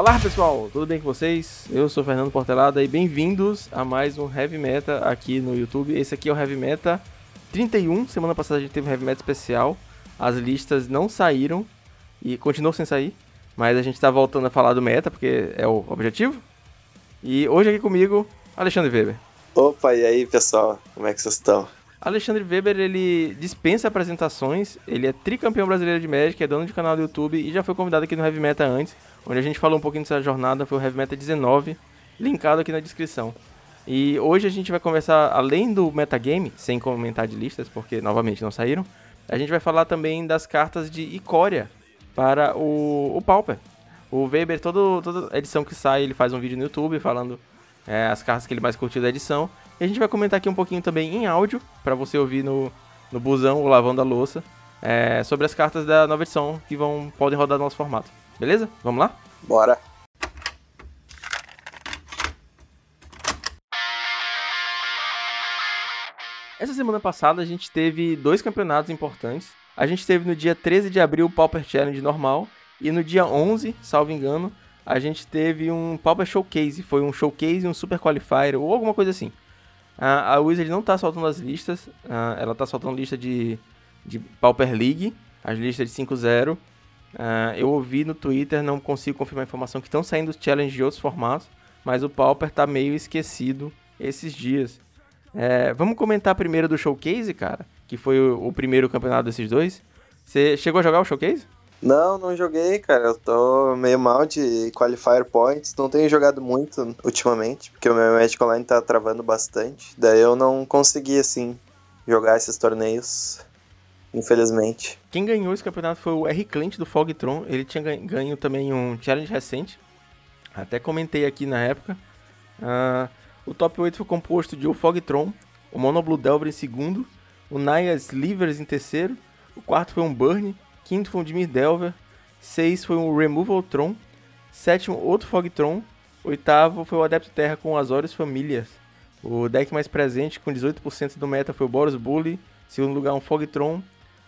Olá pessoal, tudo bem com vocês? Eu sou Fernando Portelada e bem-vindos a mais um Heavy Meta aqui no YouTube. Esse aqui é o Heavy Meta 31. Semana passada a gente teve um Heavy Meta especial. As listas não saíram e continuam sem sair, mas a gente está voltando a falar do meta porque é o objetivo. E hoje aqui comigo, Alexandre Weber. Opa, e aí pessoal, como é que vocês estão? Alexandre Weber, ele dispensa apresentações, ele é tricampeão brasileiro de Magic, é dono de canal do YouTube e já foi convidado aqui no Heavy Meta antes, onde a gente falou um pouquinho dessa jornada, foi o Heavy Meta 19, linkado aqui na descrição. E hoje a gente vai conversar, além do metagame, sem comentar de listas, porque novamente não saíram, a gente vai falar também das cartas de Icória para o, o Pauper. O Weber, todo, toda edição que sai, ele faz um vídeo no YouTube falando é, as cartas que ele mais curtiu da edição. E a gente vai comentar aqui um pouquinho também em áudio, para você ouvir no, no busão ou lavando a louça, é, sobre as cartas da nova edição que vão, podem rodar no nosso formato. Beleza? Vamos lá? Bora! Essa semana passada a gente teve dois campeonatos importantes. A gente teve no dia 13 de abril o Pauper Challenge normal e no dia 11, salvo engano, a gente teve um Pauper Showcase. Foi um Showcase, um Super Qualifier ou alguma coisa assim. a Wizard não está soltando as listas, ela está soltando lista de, de Pauper League, as listas de 5-0. Eu ouvi no Twitter, não consigo confirmar a informação, que estão saindo os challenges de outros formatos, mas o Pauper está meio esquecido esses dias. É, vamos comentar primeiro do Showcase, cara, que foi o, o, primeiro campeonato desses dois. Você chegou a jogar o Showcase? Não, não joguei, cara. Eu tô meio mal de Qualifier Points. Não tenho jogado muito ultimamente, porque o meu Magic Online tá travando bastante. Daí eu não consegui, assim, jogar esses torneios, infelizmente. Quem ganhou esse campeonato foi o R. Clint do Fogtron. Ele tinha ganho também um challenge recente. Até comentei aqui na época. Uh, o top 8 foi composto de o Fogtron, o Monoblue Delver em segundo, o Naya Slivers em terceiro, o quarto foi um Burn, quinto foi um Dimir Delver, seis foi um Removal Tron, sétimo outro Fogtron, oitavo foi o Adepto Terra com Azorius Famílias. O deck mais presente com 18% do meta foi o Boros Bully, segundo lugar um Fogtron,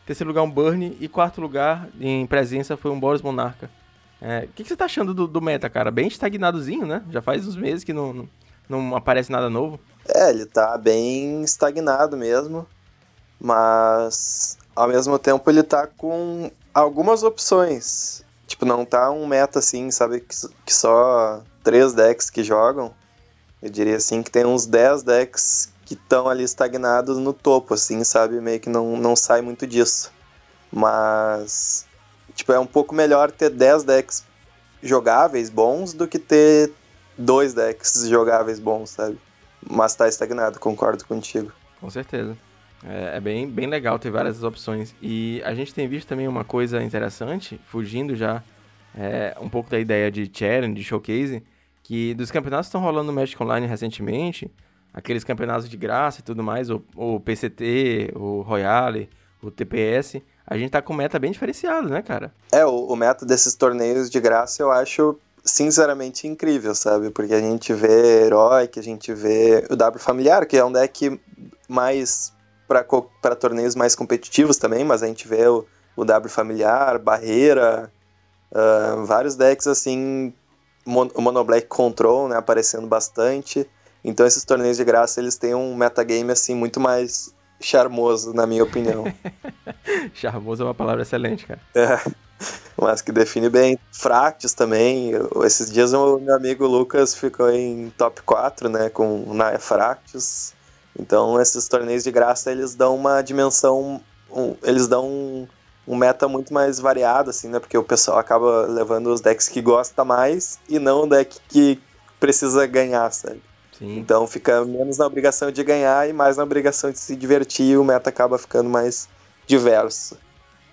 terceiro lugar um Burn e quarto lugar em presença foi um Boros Monarca. É, o é, que, que, você tá achando do, do, meta, cara? Bem estagnadozinho, né? Já faz uns meses que não, não, não aparece nada novo. É, ele tá bem estagnado mesmo, mas ao mesmo tempo ele tá com algumas opções. Tipo, não tá um meta assim, sabe, que, que só três decks que jogam. Eu diria assim que tem uns 10 decks que estão ali estagnados no topo, assim, sabe? Meio que não, não sai muito disso. Mas, tipo, é um pouco melhor ter 10 decks jogáveis bons do que ter dois decks jogáveis bons, sabe? Mas tá estagnado, concordo contigo. Com certeza. É, é, bem, bem legal ter várias opções. E a gente tem visto também uma coisa interessante, fugindo já é, um pouco da ideia de challenge, de showcase, que dos campeonatos que estão rolando no Magic Online recentemente, aqueles campeonatos de graça e tudo mais, o, o PCT, o Royale, o TPS, a gente tá com meta bem diferenciado, né, cara? É, o, o meta desses torneios de graça eu acho sinceramente incrível, sabe? Porque a gente vê herói, que a gente vê o W familiar, que é um deck mais para torneios mais competitivos também, mas a gente vê o, o W familiar, barreira, uh, vários decks assim, mon, o Mono Black Control, né, aparecendo bastante. Então esses torneios de graça, eles têm um metagame assim muito mais charmoso, na minha opinião. charmoso é uma palavra excelente, cara. É mas que define bem. Fractis também. Esses dias o meu amigo Lucas ficou em top 4, né, com o Naya Fractis. Então esses torneios de graça eles dão uma dimensão, um, eles dão um, um, meta muito mais variado, assim, né, porque o pessoal acaba levando os decks que gosta mais e não o deck que precisa ganhar, sabe? Sim. Então fica menos na obrigação de ganhar e mais na obrigação de se divertir e o meta acaba ficando mais diverso.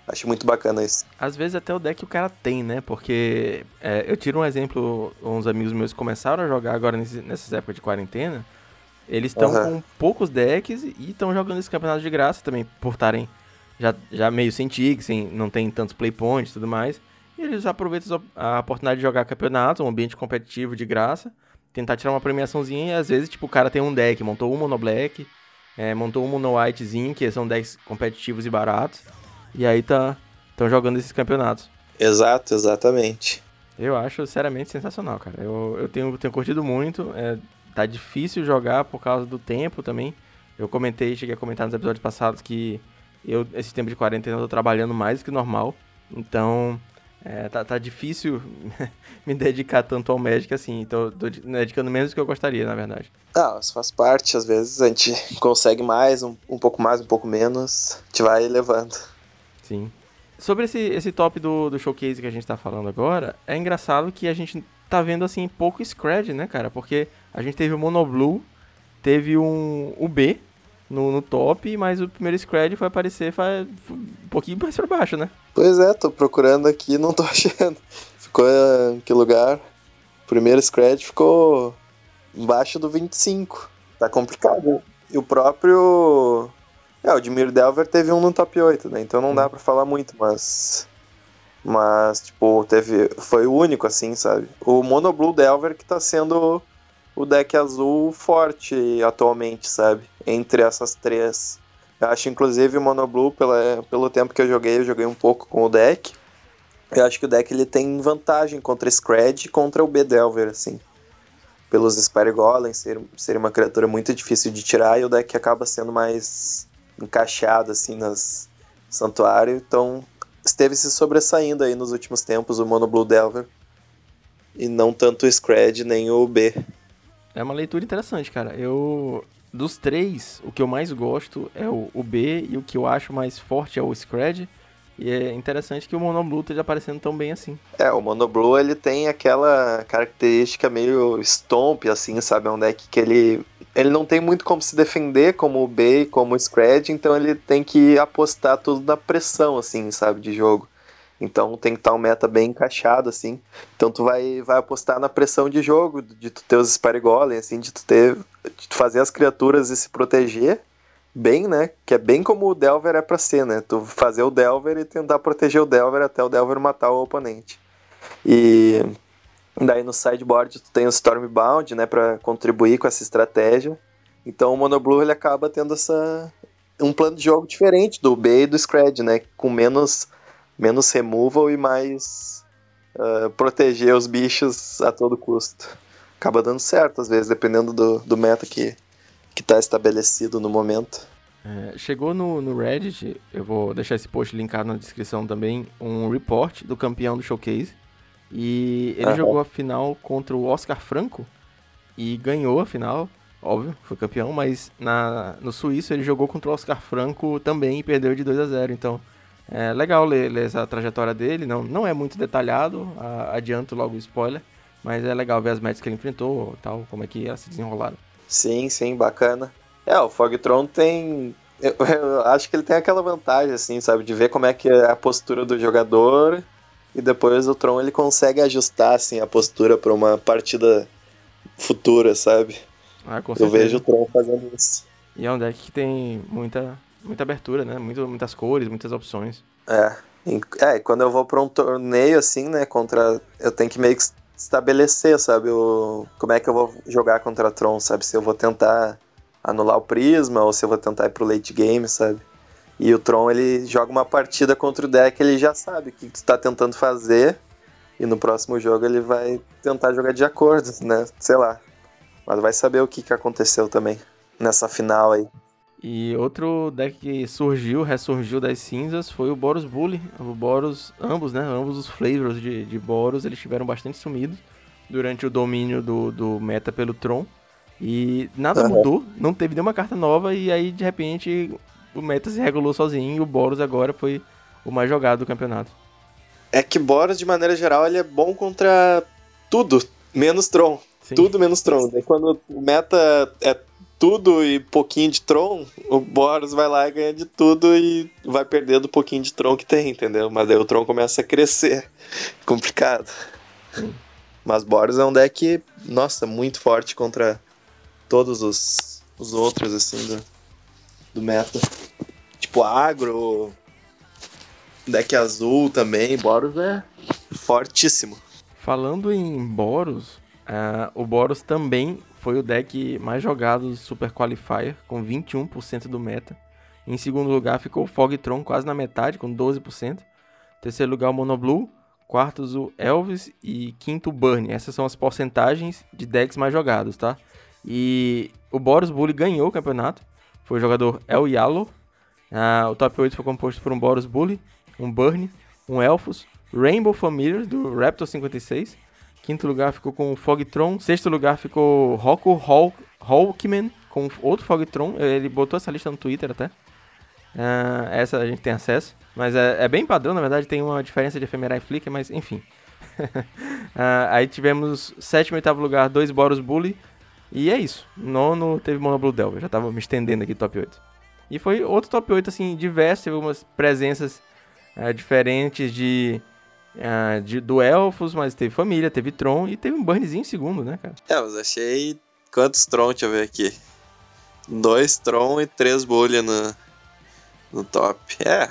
Acho muito bacana isso. Às vezes até o deck o cara tem, né? Porque é, eu tiro um exemplo, uns amigos meus começaram a jogar agora nesse, nessas épocas de quarentena. Eles estão uhum. com poucos decks e estão jogando esse campeonato de graça também, por estarem já, já meio sem tig, sem, não tem tantos playpoints e tudo mais. E eles aproveitam a oportunidade de jogar campeonato, um ambiente competitivo de graça, tentar tirar uma premiaçãozinha e às vezes, tipo, o cara tem um deck, montou um mono black, é, montou um mono whitezinho, que são decks competitivos e baratos. E aí tá estão jogando esses campeonatos. Exato, exatamente. Eu acho, seriamente, sensacional, cara. Eu, eu tenho, tenho curtido muito. É, tá difícil jogar por causa do tempo também. Eu comentei, cheguei a comentar nos episódios passados que eu, esse tempo de quarentena, eu tô trabalhando mais do que normal. Então, é, tá, tá difícil me dedicar tanto ao Magic assim. Então, tô dedicando menos do que eu gostaria, na verdade. Ah, isso faz parte. Às vezes a gente consegue mais, um, um pouco mais, um pouco menos. A gente vai levando. Sim. Sobre esse, esse top do, do showcase que a gente tá falando agora, é engraçado que a gente tá vendo assim pouco Scred, né, cara? Porque a gente teve o Monoblue, teve um o B no, no top, mas o primeiro Scred foi aparecer foi um pouquinho mais pra baixo, né? Pois é, tô procurando aqui não tô achando. Ficou em que lugar? O primeiro Scred ficou embaixo do 25. Tá complicado. E o próprio. É, o Dimir Delver teve um no top 8, né? Então não dá pra falar muito, mas. Mas, tipo, teve. Foi o único, assim, sabe? O Mono Blue Delver que tá sendo o deck azul forte atualmente, sabe? Entre essas três. Eu acho, inclusive, o Mono Blue, pela, pelo tempo que eu joguei, eu joguei um pouco com o deck. Eu acho que o deck ele tem vantagem contra Scred e contra o B-Delver, assim. Pelos Spire Golem ser, ser uma criatura muito difícil de tirar e o deck acaba sendo mais encaixado, assim, nas santuário. Então, esteve se sobressaindo aí nos últimos tempos o Mono Blue Delver. E não tanto o Scred nem o B. É uma leitura interessante, cara. Eu. Dos três, o que eu mais gosto é o, o B e o que eu acho mais forte é o Scred. E é interessante que o Monoblue esteja aparecendo tão bem assim. É, o Monoblue ele tem aquela característica meio stomp, assim, sabe? É um deck que ele, ele não tem muito como se defender como o B e como o Scred, então ele tem que apostar tudo na pressão, assim, sabe? De jogo. Então tem que estar um meta bem encaixado, assim. Então tu vai, vai apostar na pressão de jogo, de tu ter os Spire assim, de tu ter. de tu fazer as criaturas e se proteger bem, né? Que é bem como o Delver é pra ser, né? Tu fazer o Delver e tentar proteger o Delver até o Delver matar o oponente. E daí no sideboard tu tem o Stormbound, né? Pra contribuir com essa estratégia. Então o Monoblue ele acaba tendo essa um plano de jogo diferente do B e do Scred, né? Com menos menos removal e mais uh, proteger os bichos a todo custo. Acaba dando certo, às vezes, dependendo do, do meta que, que tá estabelecido no momento. É, chegou no, no Reddit, eu vou deixar esse post linkado na descrição também, um report do campeão do Showcase. E ele uhum. jogou a final contra o Oscar Franco e ganhou a final, óbvio, foi campeão, mas na, no Suíço ele jogou contra o Oscar Franco também e perdeu de 2 a 0 Então é legal ler, ler, essa trajetória dele, não, não é muito detalhado, adianto logo o spoiler, mas é legal ver as metas que ele enfrentou, tal, como é que elas se desenrolaram. Sim, sim, bacana. É, o Fogtron tem. Eu, eu, acho que ele tem aquela vantagem, assim, sabe, de ver como é que é a postura do jogador e depois o Tron ele consegue ajustar, assim, a postura para uma partida futura, sabe? Ah, eu vejo o Tron fazendo isso. E é um deck que tem muita muita abertura, né? Muito, muitas cores, muitas opções. É. É, quando eu vou pra um torneio assim, né, contra. Eu tenho que meio que estabelecer, sabe, o, como é que eu vou jogar contra Tron, sabe? Se eu vou tentar anular o prisma ou se eu vou tentar ir pro late game, sabe? E o Tron, ele joga uma partida contra o deck, ele já sabe o que tu tá tentando fazer. E no próximo jogo ele vai tentar jogar de acordo, né? Sei lá. Mas vai saber o que, que aconteceu também nessa final aí. E outro deck que surgiu, ressurgiu das cinzas, foi o Boros Bully. O Boros, ambos, né? Ambos os flavors de, de Boros, eles tiveram bastante sumidos durante o domínio do, do meta pelo Tron. E nada uhum. mudou, não teve nenhuma carta nova, e aí de repente o meta se regulou sozinho e o Boros agora foi o mais jogado do campeonato. É que Boros, de maneira geral, ele é bom contra tudo, menos Tron. Sim. Tudo menos Tron. Daí quando o meta é tudo e pouquinho de Tron, o Boros vai lá e ganha de tudo e vai perdendo o pouquinho de Tron que tem, entendeu? Mas daí o Tron começa a crescer. Complicado. Mas Boros é um deck, nossa, muito forte contra todos os, os outros, assim, do, do meta. Tipo, agro, deck azul também, Boros é fortíssimo. Falando em Boros, uh, o Boros também foi o deck mais jogado do Super Qualifier, com 21% do meta. Em segundo lugar ficou o Fogtron, quase na metade, com 12%. Terceiro lugar o Monoblue, quartos o Elvis e quinto o Burn. Essas são as porcentagens de decks mais jogados, tá? E o Boros Bully ganhou o campeonato. Foi o jogador El Yalo. Ah, o top 8 foi composto por um Boros Bully, um Burn, um Elfos, Rainbow Familiar do Raptor 56. Quinto lugar ficou com o Fogtron. Sexto lugar ficou Rocco Hawk, Hawkman com outro Fogtron. Ele botou essa lista no Twitter até. Uh, essa a gente tem acesso. Mas é, é, bem padrão, na verdade, tem uma diferença de Ephemerai e Flicker, mas enfim. uh, aí tivemos sétimo e oitavo lugar, dois Boros Bully. E é isso. Nono teve Monoblue Delver. Já tava me estendendo aqui top 8. E foi outro top 8, assim, diverso. Teve algumas presenças uh, diferentes de, uh, de, do Elfos, mas teve família, teve Tron e teve um Burnzinho em segundo, né, cara? É, mas achei. Quantos Tron? Deixa eu ver aqui. Dois Tron e três Bully no, no top. É,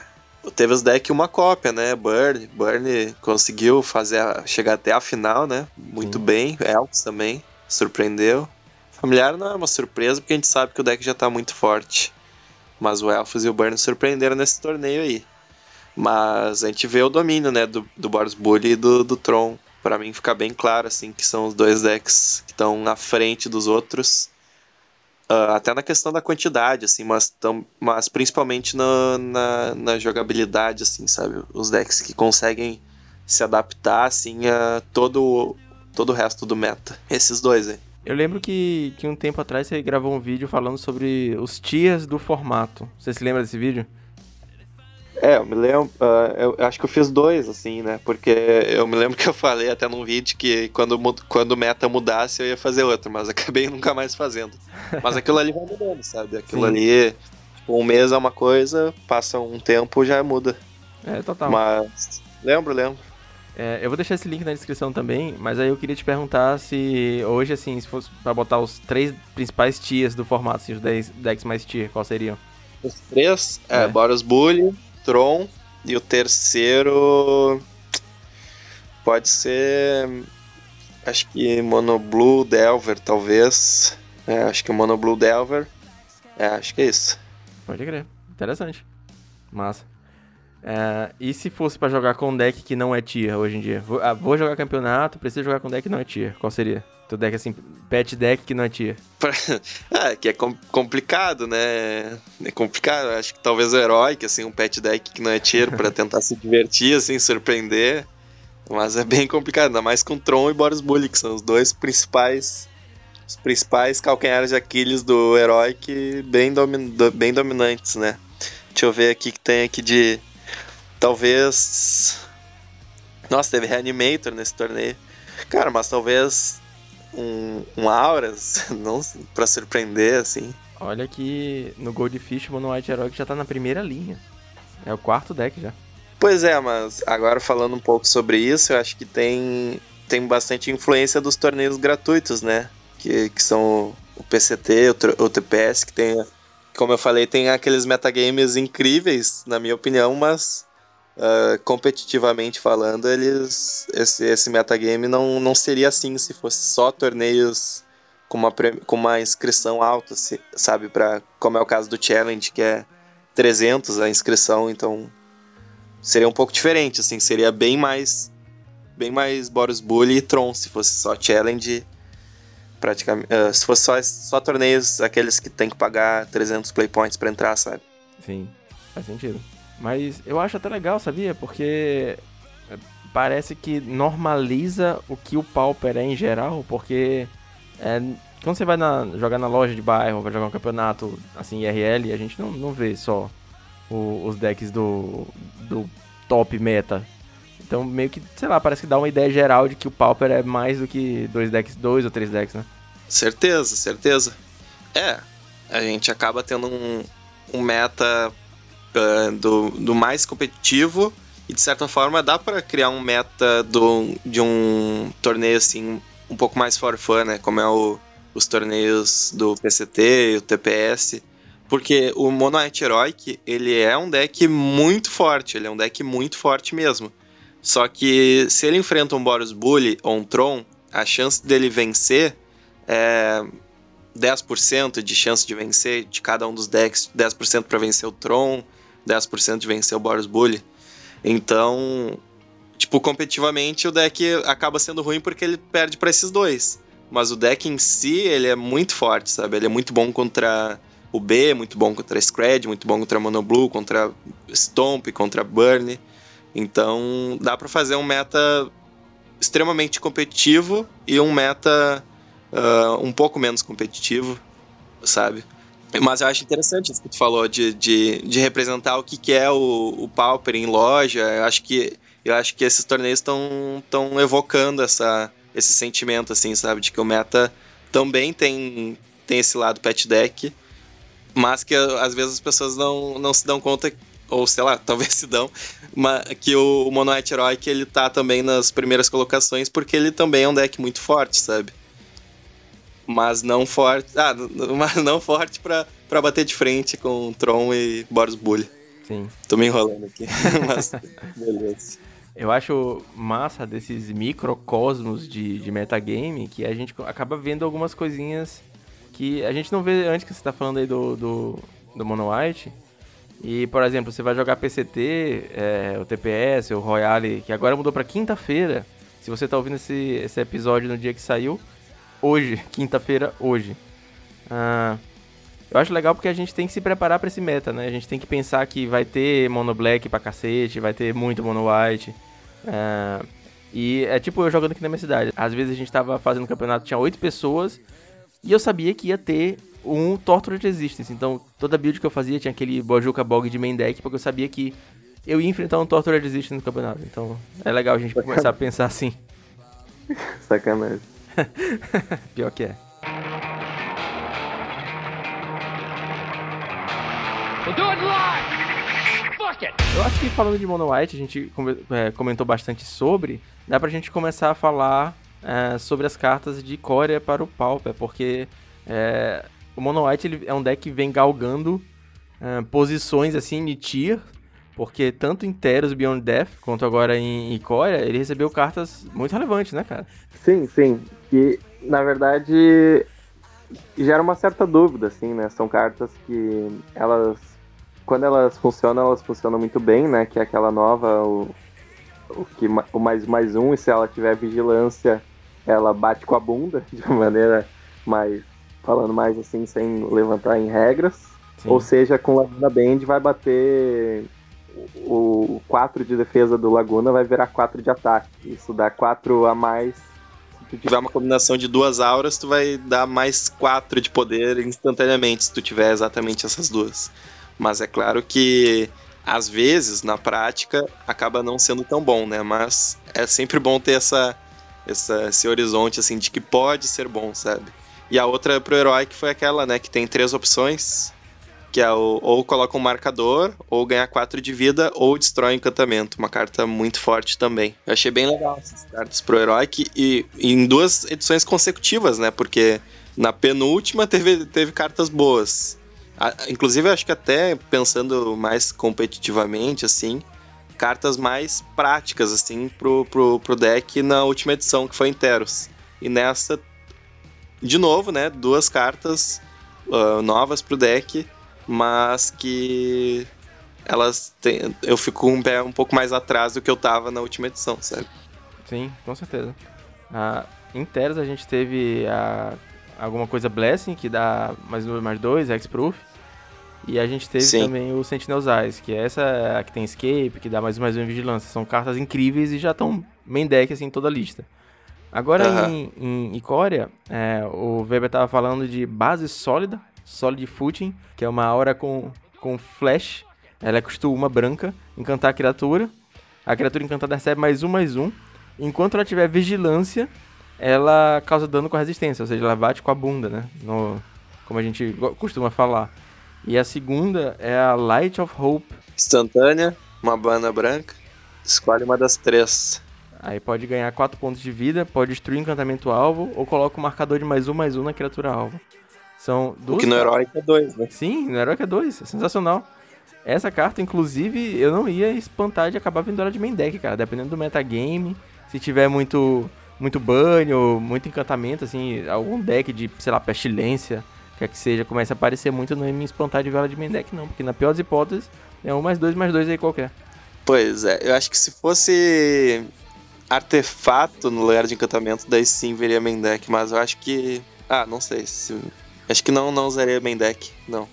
teve os decks uma cópia, né? Burn, Burn conseguiu fazer a, chegar até a final, né? Muito Sim. bem. Elks também surpreendeu. Familiar não é uma surpresa porque a gente sabe que o deck já tá muito forte. Mas o Elfos e o Burn surpreenderam nesse torneio aí. Mas a gente vê o domínio, né, do, do Boros Bully e do, do Tron. Para mim fica bem claro, assim, que são os dois decks que estão na frente dos outros. Uh, até na questão da quantidade, assim, mas, tão, mas principalmente na, na, na, jogabilidade, assim, sabe? Os decks que conseguem se adaptar, assim, a todo, todo o resto do meta. Esses dois aí. Eu lembro que, que um tempo atrás você gravou um vídeo falando sobre os tiers do formato. Você se lembra desse vídeo? É, eu me lembro. Uh, eu acho que eu fiz dois, assim, né? Porque eu me lembro que eu falei até num vídeo que quando, quando o meta mudasse eu ia fazer outro, mas acabei nunca mais fazendo. Mas aquilo ali vai mudando, sabe? Aquilo Sim. ali, tipo, um mês é uma coisa, passa um tempo já muda. É, total. Mas. Lembro, lembro. É, eu vou deixar esse link na descrição também, mas aí eu queria te perguntar se hoje, assim, se fosse pra botar os três principais tiers do formato, assim, os 10 decks mais tier, qual seriam? Os três? É, é. Boros Bully, Tron e o terceiro pode ser acho que Monoblue Delver, talvez. É, acho que Monoblue Delver. É, acho que é isso. Pode crer. Interessante. Massa. É, e se fosse para jogar com um deck que não é tier hoje em dia? Vou, ah, vou jogar campeonato, preciso jogar com um deck que não é tier. Qual seria? Tu deck assim, pet deck que não é tier. ah, que é com complicado, né? É complicado. Acho que talvez o herói, que assim, um pet deck que não é tier para tentar se divertir, assim, surpreender. Mas é bem complicado, ainda mais com Tron e Boris Bully, que são os dois principais os principais calcanhares de Aquiles do herói que bem, domin bem dominantes, né? Deixa eu ver aqui que tem aqui de talvez nossa, teve Reanimator nesse torneio. Cara, mas talvez um, um Auras, não para surpreender, assim. Olha que no Goldfish o Mono White Heroic já tá na primeira linha. É o quarto deck já. Pois é, mas agora falando um pouco sobre isso, eu acho que tem, tem bastante influência dos torneios gratuitos, né? Que, que são o PCT, o, o TPS, que tem, como eu falei, tem aqueles metagames incríveis, na minha opinião, mas uh, competitivamente falando, eles esse, esse metagame não, não seria assim se fosse só torneios com uma, com uma inscrição alta, sabe? Pra, como é o caso do Challenge, que é 300 a inscrição, então seria um pouco diferente, assim, seria bem mais bem mais Boros Bully e Tron se fosse só Challenge praticamente, uh, se fosse só, só torneios aqueles que tem que pagar 300 play points para entrar, sabe? Sim, faz sentido. Mas eu acho até legal, sabia? Porque é, parece que normaliza o que o Pauper é em geral, porque é, quando você vai na, jogar na loja de bairro, vai jogar um campeonato assim IRL, a gente não, não vê só o, os decks do, do top meta. Então meio que, sei lá, parece que dá uma ideia geral de que o Pauper é mais do que dois decks, dois ou três decks, né? Certeza, certeza. É, a gente acaba tendo um, um meta do, do mais competitivo e de certa forma dá para criar um meta do, de um torneio assim um pouco mais for fun, né? Como é o, os torneios do PCT e o TPS. Porque o Mono White Heroic, ele é um deck muito forte, ele é um deck muito forte mesmo. Só que se ele enfrenta um Boros Bully ou um Tron, a chance dele vencer é 10% de chance de vencer de cada um dos decks, 10% para vencer o Tron, 10% de vencer o Boros Bully. Então, tipo, competitivamente o deck acaba sendo ruim porque ele perde para esses dois. Mas o deck em si, ele é muito forte, sabe? Ele é muito bom contra o B, muito bom contra Scred, muito bom contra Mono Blue, contra Stomp, contra Burn. Então, dá para fazer um meta extremamente competitivo e um meta uh, um pouco menos competitivo, sabe? Mas eu acho interessante isso que tu falou de, de, de representar o que, que é o, o Pauper em loja. Eu acho que, eu acho que esses torneios estão evocando essa, esse sentimento, assim, sabe? De que o meta também tem, tem esse lado pet deck, mas que às vezes as pessoas não, não se dão conta, ou sei lá, talvez se dão, mas que o, o Mono White Heroic ele tá também nas primeiras colocações porque ele também é um deck muito forte, sabe? Mas não forte. Ah, mas não forte pra bater de frente com Tron e Boros Bully. Sim. Tô me enrolando aqui, mas beleza. Eu acho massa desses microcosmos de, de metagame que a gente acaba vendo algumas coisinhas que a gente não vê antes que você tá falando aí do, do, do Mono White. E, por exemplo, você vai jogar PCT, é, o TPS, o Royale, que agora mudou pra quinta-feira. Se você tá ouvindo esse, esse episódio no dia que saiu, hoje, quinta-feira, hoje. Ah, eu acho legal porque a gente tem que se preparar para esse meta, né? A gente tem que pensar que vai ter mono black pra cacete, vai ter muito mono white. Ah, e é tipo eu jogando aqui na minha cidade. Às vezes a gente tava fazendo campeonato, tinha oito pessoas, e eu sabia que ia ter um Torture Resistance. Então toda build que eu fazia tinha aquele Bojuka Bog de main deck, porque eu sabia que eu ia enfrentar um Torture Resistance no campeonato. Então é legal a gente começar a pensar assim. Sacanagem. Pior que é. Eu acho que falando de Mono White, a gente é, comentou bastante sobre. Dá pra gente começar a falar é, sobre as cartas de Coreia para o Pauper, porque é, o Mono White ele é um deck que vem galgando é, posições assim de tier, porque tanto em Teros Beyond Death quanto agora em Ikoria, ele recebeu cartas muito relevantes, né, cara? Sim, sim que na verdade gera uma certa dúvida, assim, né? São cartas que elas, quando elas funcionam, elas funcionam muito bem, né? Que é aquela nova, o, o, que, o mais mais um, e se ela tiver vigilância, ela bate com a bunda, de uma maneira mais, falando mais assim, sem levantar em regras. Sim. Ou seja, com Laguna Band vai bater o 4 de defesa do Laguna vai virar 4 de ataque. Isso dá 4 a mais tu tiver uma combinação de duas auras, tu vai dar mais quatro de poder instantaneamente, se tu tiver exatamente essas duas. Mas é claro que às vezes, na prática, acaba não sendo tão bom, né? Mas é sempre bom ter essa, essa, esse horizonte, assim, de que pode ser bom, sabe? E a outra pro herói que foi aquela, né? Que tem três opções que é o, ou coloca um marcador, ou ganha 4 de vida, ou destrói encantamento. Uma carta muito forte também. Eu achei bem legal essas cartas pro herói, que, e, e em duas edições consecutivas, né? Porque na penúltima teve, teve cartas boas. A, inclusive, acho que até pensando mais competitivamente, assim, cartas mais práticas, assim, pro, pro, pro deck na última edição, que foi em Teros. E nessa, de novo, né? Duas cartas uh, novas pro deck mas que elas têm, eu fico um pé um pouco mais atrás do que eu tava na última edição, sabe? Sim, com certeza. Ah, em Teros a gente teve a, alguma coisa Blessing, que dá mais um, mais dois, Hexproof. E a gente teve Sim. também o Sentinel's Eyes, que é essa que tem Escape, que dá mais um mais um em Vigilância. São cartas incríveis e já estão main deck assim, em toda a lista. Agora em, em Icória, é, o Weber tava falando de base sólida, Solid Footing, que é uma aura com, com flash. Ela custa uma branca, encantar a criatura. A criatura encantada recebe mais um, mais um. Enquanto ela tiver vigilância, ela causa dano com resistência, ou seja, ela bate com a bunda, né? No, como a gente costuma falar. E a segunda é a Light of Hope. Instantânea, uma bana branca. Escolhe uma das três. Aí pode ganhar 4 pontos de vida, pode destruir o encantamento alvo ou coloca o um marcador de mais um, mais um na criatura alvo. São duas. que no Heróico é dois, né? Sim, no Heróico é dois. É sensacional. Essa carta, inclusive, eu não ia espantar de acabar vindo ela de main deck, cara. Dependendo do metagame. Se tiver muito, muito banho ou muito encantamento, assim, algum deck de, sei lá, pestilência, quer que seja, começa a aparecer muito, não ia me espantar de ver ela de main deck, não. Porque na pior das hipóteses, é um mais dois mais dois aí qualquer. Pois é, eu acho que se fosse artefato no lugar de encantamento, daí sim veria main deck, mas eu acho que. Ah, não sei. Se... Acho que não, não usaria main deck, não.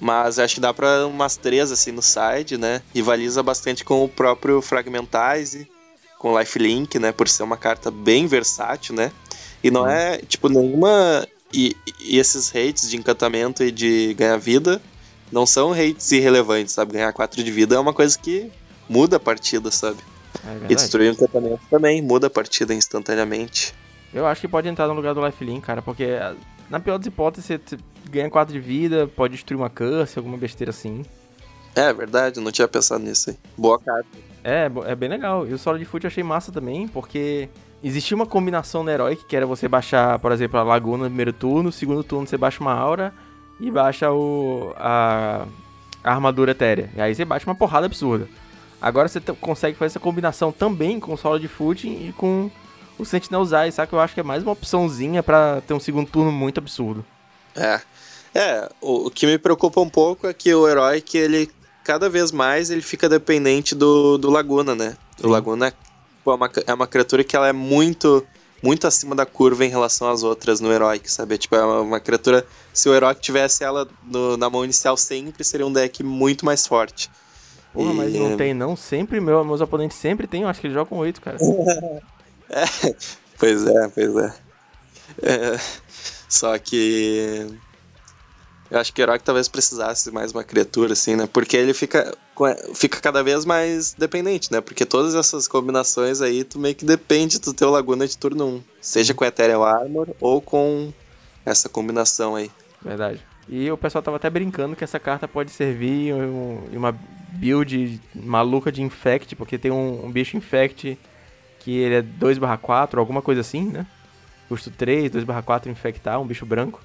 Mas acho que dá pra umas três assim no side, né? Rivaliza bastante com o próprio Fragmentize, com Lifelink, né? Por ser uma carta bem versátil, né? E não é, tipo, nenhuma. E, e esses hates de encantamento e de ganhar vida não são hates irrelevantes, sabe? Ganhar 4 de vida é uma coisa que muda a partida, sabe? É e destruir o encantamento também muda a partida instantaneamente. Eu acho que pode entrar no lugar do Lifelink, cara, porque na pior das hipóteses você ganha 4 de vida, pode destruir uma curse, alguma besteira assim. É verdade, não tinha pensado nisso aí. Boa carta. É, é bem legal. E o solo de foot eu achei massa também, porque existia uma combinação no Heroic que era você baixar, por exemplo, a Laguna no primeiro turno, no segundo turno você baixa uma Aura e baixa o, a, a armadura etérea. E aí você baixa uma porrada absurda. Agora você consegue fazer essa combinação também com o solo de footing e com o Sentinel Zai, sabe? Que eu acho que é mais uma opçãozinha para ter um segundo turno muito absurdo. É. É, o, o, que me preocupa um pouco é que o herói que ele cada vez mais ele fica dependente do, do Laguna, né? Sim. O Laguna é uma, é uma criatura que ela é muito muito acima da curva em relação às outras no Heroic, sabe? Tipo, é uma, uma criatura. Se o Heroic tivesse ela no, na mão inicial sempre, seria um deck muito mais forte. Porra, e... mas não tem não? Sempre, meu, meus oponentes sempre tem, eu acho que eles jogam 8, cara. é, pois é, pois é. é. Só que. Eu acho que o Herói talvez precisasse mais uma criatura, assim, né? Porque ele fica, fica cada vez mais dependente, né? Porque todas essas combinações aí, tu meio que depende do teu Laguna de turno 1. Seja com Ethereal Armor ou com essa combinação aí. Verdade. E o pessoal tava até brincando que essa carta pode servir em uma build maluca de Infect, porque tem um, um bicho Infect que ele é 2/4, alguma coisa assim, né? Custo 3, 2/4 infectar, um bicho branco.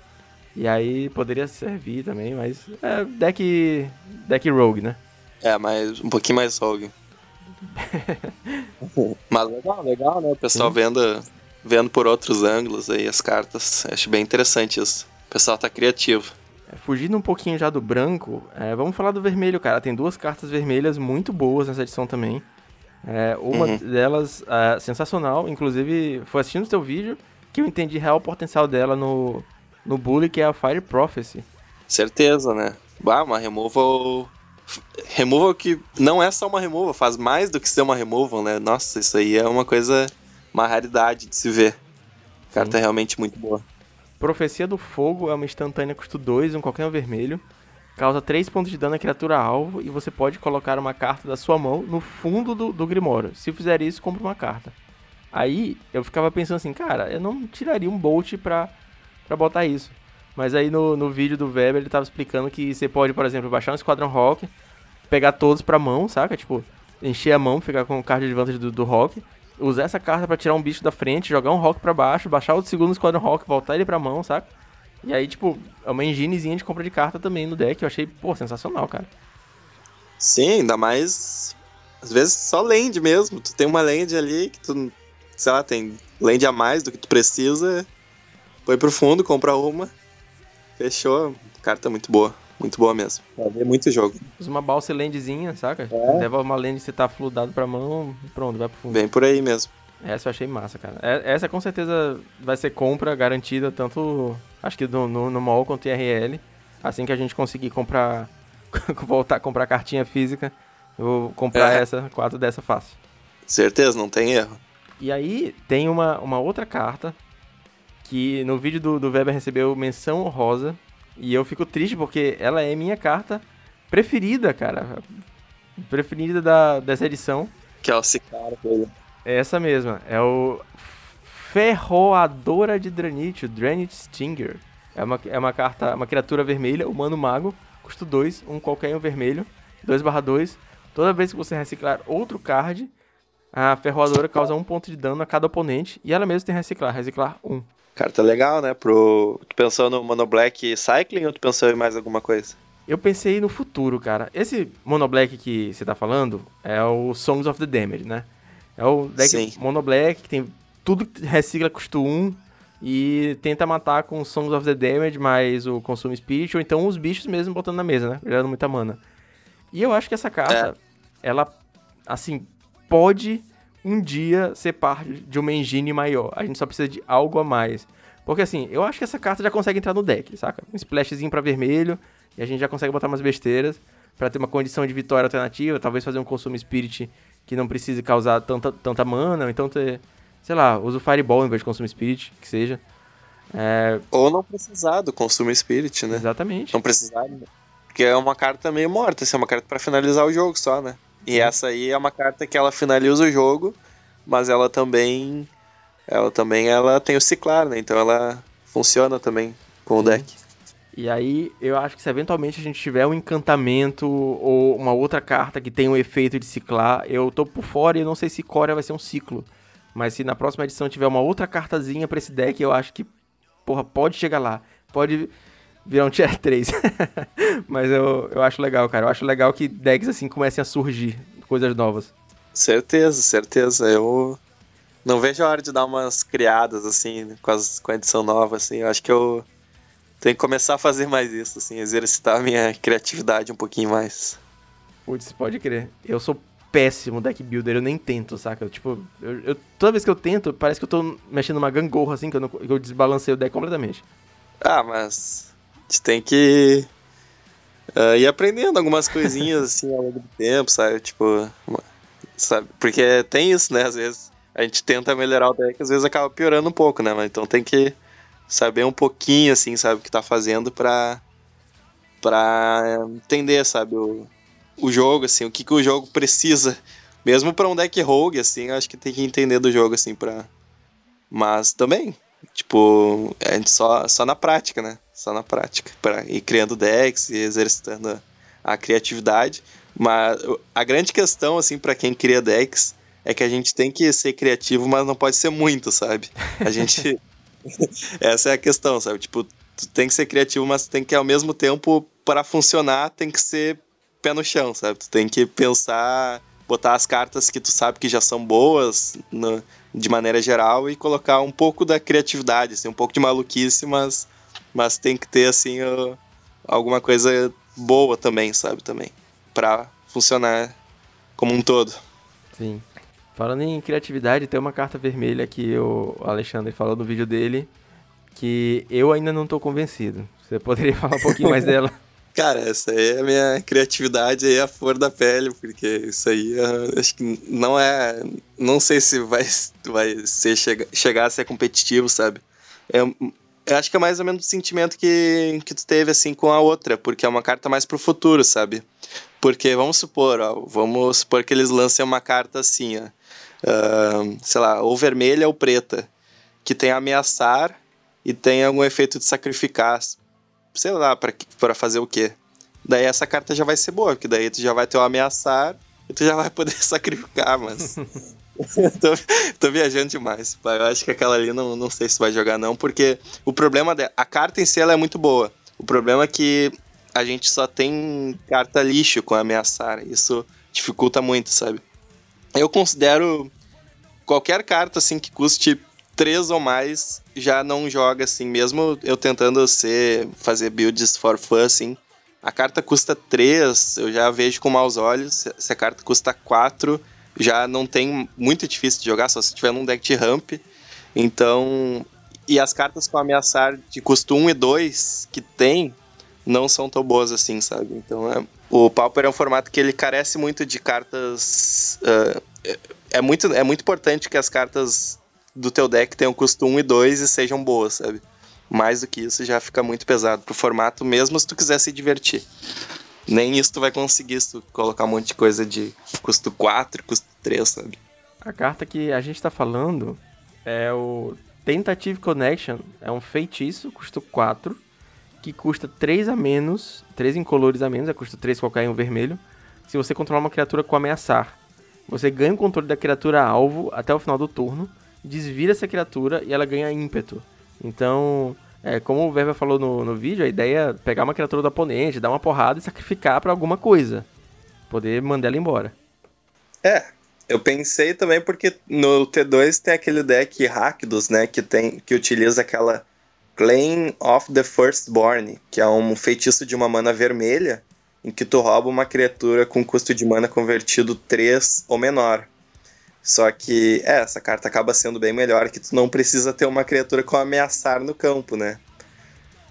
E aí poderia servir também, mas é deck, deck rogue, né? É, mas um pouquinho mais rogue. mas legal, legal, né? O pessoal vendo, vendo por outros ângulos aí as cartas. Acho bem interessante isso. O pessoal tá criativo. É, fugindo um pouquinho já do branco, é, vamos falar do vermelho, cara. Tem duas cartas vermelhas muito boas nessa edição também. É, uma uhum. delas é sensacional, inclusive foi assistindo o seu vídeo que eu entendi real potencial dela no, no Bully, que é a Fire Prophecy. Certeza, né? Bah, uma removal. Removal que não é só uma removal, faz mais do que ser uma removal, né? Nossa, isso aí é uma coisa. Uma raridade de se ver. A carta é realmente muito boa. Profecia do Fogo é uma instantânea custo 2, um qualquer vermelho. Causa 3 pontos de dano à criatura alvo e você pode colocar uma carta da sua mão no fundo do, do Grimório. Se fizer isso, compra uma carta. Aí eu ficava pensando assim, cara, eu não tiraria um Bolt pra para botar isso. Mas aí no, no vídeo do Weber ele tava explicando que você pode, por exemplo, baixar um Esquadrão Rock, pegar todos pra mão, saca? Tipo, encher a mão, ficar com o card de vantagem do, do Rock, usar essa carta para tirar um bicho da frente, jogar um Rock para baixo, baixar o segundo Esquadrão Rock, voltar ele pra mão, saca? E aí, tipo, é uma enginezinha de compra de carta também no deck, eu achei, pô, sensacional, cara. Sim, ainda mais. Às vezes só land mesmo. Tu tem uma land ali que tu, sei lá, tem land a mais do que tu precisa. Foi pro fundo, compra uma. Fechou. Carta muito boa. Muito boa mesmo. Vai ver muito jogo. Usa uma balsa landzinha, saca? É. Leva uma land que você tá fludado pra mão, pronto, vai pro fundo. Bem por aí mesmo. Essa eu achei massa, cara. É, essa com certeza vai ser compra garantida, tanto acho que no, no, no mall quanto em RL. Assim que a gente conseguir comprar, voltar a comprar cartinha física, eu vou comprar é. essa, quatro dessa fácil. Certeza, não tem erro. E aí tem uma, uma outra carta que no vídeo do, do Weber recebeu menção rosa. E eu fico triste porque ela é minha carta preferida, cara. Preferida da, dessa edição. Que é o dele. É essa mesma. É o Ferroadora de Dranite, o Dranite Stinger. É uma, é uma carta, uma criatura vermelha, humano mago. Custo 2, um qualquer um vermelho. 2 barra 2. Toda vez que você reciclar outro card, a ferroadora causa um ponto de dano a cada oponente. E ela mesma tem reciclar, reciclar 1. Um. Carta legal, né? Pro... Tu pensou no Mono Black Cycling ou tu pensou em mais alguma coisa? Eu pensei no futuro, cara. Esse Mono Black que você tá falando é o Songs of the Damage, né? É o deck Sim. Mono Black que tem tudo que recicla custo 1 e tenta matar com Songs of the Damage mais o Consume Spirit ou então os bichos mesmo botando na mesa, né? Gerando muita mana. E eu acho que essa carta, é. ela, assim, pode um dia ser parte de uma engine maior. A gente só precisa de algo a mais. Porque assim, eu acho que essa carta já consegue entrar no deck, saca? Um splashzinho pra vermelho, e a gente já consegue botar umas besteiras para ter uma condição de vitória alternativa, talvez fazer um consumo spirit que não precise causar tanta, tanta mana, ou então ter, sei lá, usa o Fireball em vez de consumo spirit, que seja. É... Ou não precisar do consumo spirit, né? Exatamente. Não precisar, né? porque é uma carta meio morta, assim, é uma carta para finalizar o jogo só, né? E essa aí é uma carta que ela finaliza o jogo, mas ela também ela também ela tem o ciclar, né? Então ela funciona também com o deck. E aí, eu acho que se eventualmente a gente tiver um encantamento ou uma outra carta que tem o um efeito de ciclar, eu tô por fora e eu não sei se Corea vai ser um ciclo. Mas se na próxima edição tiver uma outra cartazinha pra esse deck, eu acho que, porra, pode chegar lá. Pode virar um tier 3. Mas eu, eu acho legal, cara. Eu acho legal que decks assim comecem a surgir, coisas novas. Certeza, certeza. Eu não vejo a hora de dar umas criadas, assim, com, as, com a edição nova, assim. Eu acho que eu tem que começar a fazer mais isso, assim, exercitar a minha criatividade um pouquinho mais. Putz, pode crer. Eu sou péssimo deck builder, eu nem tento, saca? Tipo, eu, eu, toda vez que eu tento, parece que eu tô mexendo numa gangorra, assim, que eu, não, que eu desbalancei o deck completamente. Ah, mas a gente tem que uh, ir aprendendo algumas coisinhas, assim, ao longo do tempo, sabe? Tipo, sabe? Porque tem isso, né? Às vezes a gente tenta melhorar o deck, às vezes acaba piorando um pouco, né? Mas então tem que saber um pouquinho, assim, sabe, o que tá fazendo pra, pra entender, sabe, o, o jogo, assim, o que, que o jogo precisa. Mesmo pra um deck rogue, assim, acho que tem que entender do jogo, assim, pra... Mas também, tipo, a gente só, só na prática, né? Só na prática. Pra ir criando decks e exercitando a, a criatividade. Mas a grande questão, assim, para quem cria decks é que a gente tem que ser criativo, mas não pode ser muito, sabe? A gente... Essa é a questão, sabe? Tipo, tu tem que ser criativo, mas tem que, ao mesmo tempo, para funcionar, tem que ser pé no chão, sabe? Tu tem que pensar, botar as cartas que tu sabe que já são boas no, de maneira geral e colocar um pouco da criatividade, assim, um pouco de maluquice, mas, mas tem que ter, assim, alguma coisa boa também, sabe? Também, para funcionar como um todo. Sim. Falando em criatividade, tem uma carta vermelha que o Alexandre falou no vídeo dele que eu ainda não estou convencido. Você poderia falar um pouquinho mais dela? Cara, essa aí é a minha criatividade aí, a flor da pele, porque isso aí acho que não é. Não sei se vai, vai ser, chega, chegar a ser competitivo, sabe? É, eu acho que é mais ou menos o sentimento que, que tu teve assim com a outra, porque é uma carta mais pro futuro, sabe? Porque vamos supor, ó, vamos supor que eles lancem uma carta assim, ó uh, sei lá, ou vermelha ou preta, que tem ameaçar e tem algum efeito de sacrificar, sei lá, para fazer o quê. Daí essa carta já vai ser boa, porque daí tu já vai ter o ameaçar e tu já vai poder sacrificar, mas. tô, tô, viajando demais. Eu acho que aquela ali não, não sei se vai jogar, não, porque o problema dela. A carta em si ela é muito boa. O problema é que a gente só tem carta lixo com ameaçar. Isso dificulta muito, sabe? eu considero qualquer carta assim que custe 3 ou mais já não joga assim, mesmo eu tentando ser fazer builds for fun assim. A carta custa 3, eu já vejo com maus olhos. Se a carta custa 4, já não tem muito difícil de jogar, só se tiver num deck de ramp. Então, e as cartas com ameaçar de custo 1 e 2 que tem não são tão boas assim, sabe? Então é, o Pauper é um formato que ele carece muito de cartas. Uh, é, muito, é muito importante que as cartas do teu deck tenham custo 1 e 2 e sejam boas, sabe? Mais do que isso já fica muito pesado pro formato, mesmo se tu quiser se divertir. Nem isso tu vai conseguir se tu colocar um monte de coisa de custo 4, custo 3, sabe? A carta que a gente tá falando é o Tentative Connection. É um feitiço, custo 4 que custa 3 a menos, 3 incolores a menos, é custa 3 qualquer um vermelho, se você controlar uma criatura com ameaçar. Você ganha o controle da criatura alvo até o final do turno, desvira essa criatura e ela ganha ímpeto. Então, é, como o Verba falou no, no vídeo, a ideia é pegar uma criatura do oponente, dar uma porrada e sacrificar para alguma coisa. Poder mandar ela embora. É, eu pensei também porque no T2 tem aquele deck Rakdos, né, que tem que utiliza aquela Claim of the Firstborn, que é um feitiço de uma mana vermelha, em que tu rouba uma criatura com custo de mana convertido 3 ou menor. Só que, é, essa carta acaba sendo bem melhor que tu não precisa ter uma criatura com ameaçar no campo, né?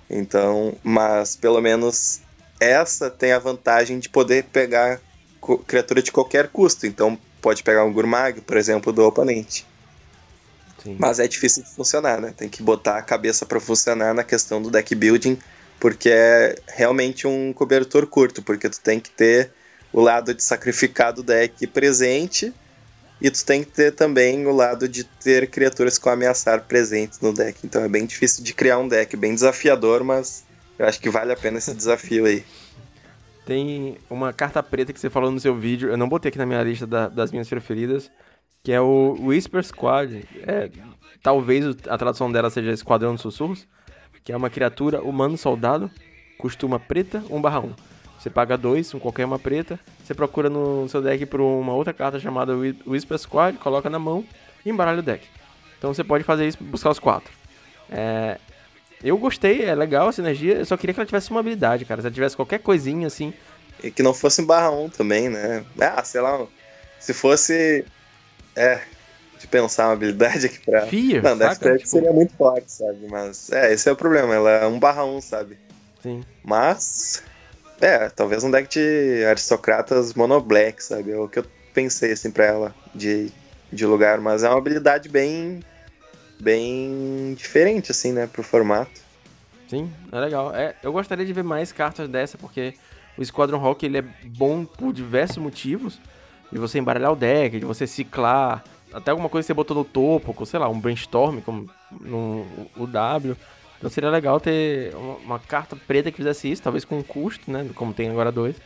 Então, mas pelo menos essa tem a vantagem de poder pegar criatura de qualquer custo. Então, pode pegar um Gurmag, por exemplo, do oponente. Sim. Mas é difícil de funcionar, né? Tem que botar a cabeça para funcionar na questão do deck building, porque é realmente um cobertor curto, porque tu tem que ter o lado de sacrificar do deck presente e tu tem que ter também o lado de ter criaturas com ameaçar presentes no deck. Então é bem difícil de criar um deck, bem desafiador, mas eu acho que vale a pena esse desafio aí. Tem uma carta preta que você falou no seu vídeo, eu não botei aqui na minha lista da, das minhas preferidas, que é o Whisper Squad. É, talvez a tradução dela seja Esquadrão dos Sussurros, que é uma criatura humano soldado, costuma preta 1/1. Você paga dois, um qualquer uma preta, você procura no seu deck por uma outra carta chamada Whisper Squad, coloca na mão e embaralha o deck. Então você pode fazer isso, buscar os quatro. É, eu gostei, é legal a sinergia, eu só queria que ela tivesse uma habilidade, cara. Se ela tivesse qualquer coisinha assim. E que não fosse barra 1 também, né? Ah, sei lá, se fosse é, de pensar uma habilidade aqui pra. Fear, não, Death tipo... seria muito forte, sabe? Mas, é, esse é o problema, ela é um barra um, sabe? Sim. Mas, é, talvez um deck de aristocratas mono black, sabe? É o que eu pensei, assim, pra ela de, de lugar. Mas é uma habilidade bem. bem diferente, assim, né, pro formato. Sim, é legal. É, eu gostaria de ver mais cartas dessa, porque o Squadron Rock ele é bom por diversos motivos de você embaralhar o deck, de você ciclar, até alguma coisa que você botou no topo, sei lá, um brainstorm como no o W. Então seria legal ter uma, carta preta que fizesse isso, talvez com um custo, né? Como tem agora dois.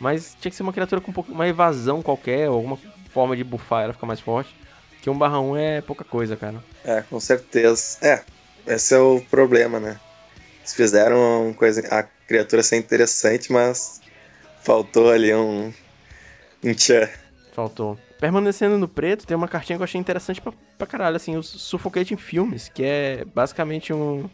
Mas tinha que ser uma criatura com um pouco, uma evasão qualquer, ou alguma forma de buffar ela ficar mais forte. Que um barra 1 é pouca coisa, cara. É, com certeza. É, esse é o problema, né? Eles fizeram uma coisa, a criatura ser interessante, mas faltou ali um, um tchan. Faltou. Permanecendo no preto, tem uma cartinha que eu achei interessante pra, pra caralho, assim, o Suffocating Filmes, que é basicamente um.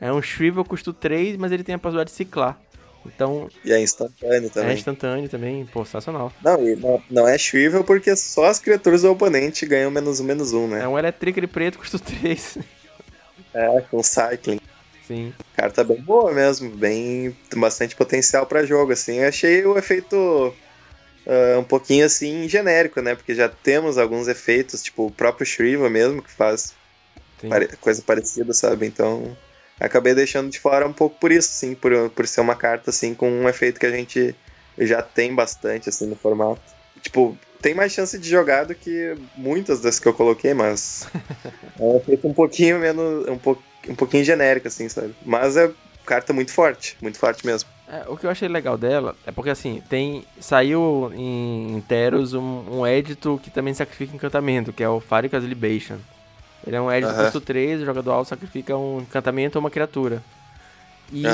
É um Shrivel custo 3, mas ele tem a possibilidade de ciclar. Então. E é instantâneo também. É instantâneo também, pô, sensacional. Não, não, não é Shrivel porque só as criaturas do oponente ganham menos um, menos um, né? É um Electric preto custo 3. É, com Cycling. Sim. Carta bem boa mesmo, bem. bastante potencial para jogo, assim. Eu achei o efeito uh, um pouquinho assim genérico, né? Porque já temos alguns efeitos, tipo o próprio Shriva mesmo, que faz pare coisa parecida, sabe? Então acabei deixando de fora um pouco por isso, sim, por, por ser uma carta assim com um efeito que a gente já tem bastante assim no formato. Tipo, tem mais chance de jogar do que muitas das que eu coloquei, mas é um efeito um pouquinho menos, um, po um pouquinho genérico assim, sabe? Mas é carta muito forte, muito forte mesmo. É, o que eu achei legal dela é porque assim, tem. Saiu em Teros um, um édito que também sacrifica encantamento, que é o Farica's Libation. Ele é um édito uh -huh. custo 3, o jogador alto sacrifica um encantamento ou uma criatura. E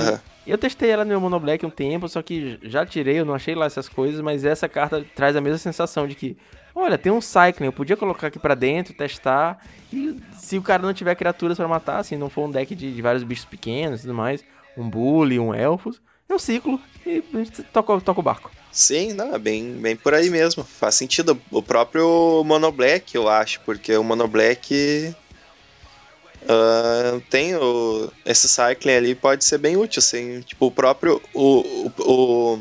eu testei ela no meu Mono Black um tempo, só que já tirei, eu não achei lá essas coisas, mas essa carta traz a mesma sensação de que, olha, tem um Cycling, eu podia colocar aqui pra dentro, testar, e se o cara não tiver criaturas para matar, assim, não for um deck de, de vários bichos pequenos e tudo mais, um Bully, um Elfos, é um ciclo e toca, toca o barco. Sim, não, é bem, bem por aí mesmo. Faz sentido. O próprio Mono Black, eu acho, porque o Mono Black uh, tem o, esse cycling ali pode ser bem útil, assim. Tipo, o próprio. O, o, o,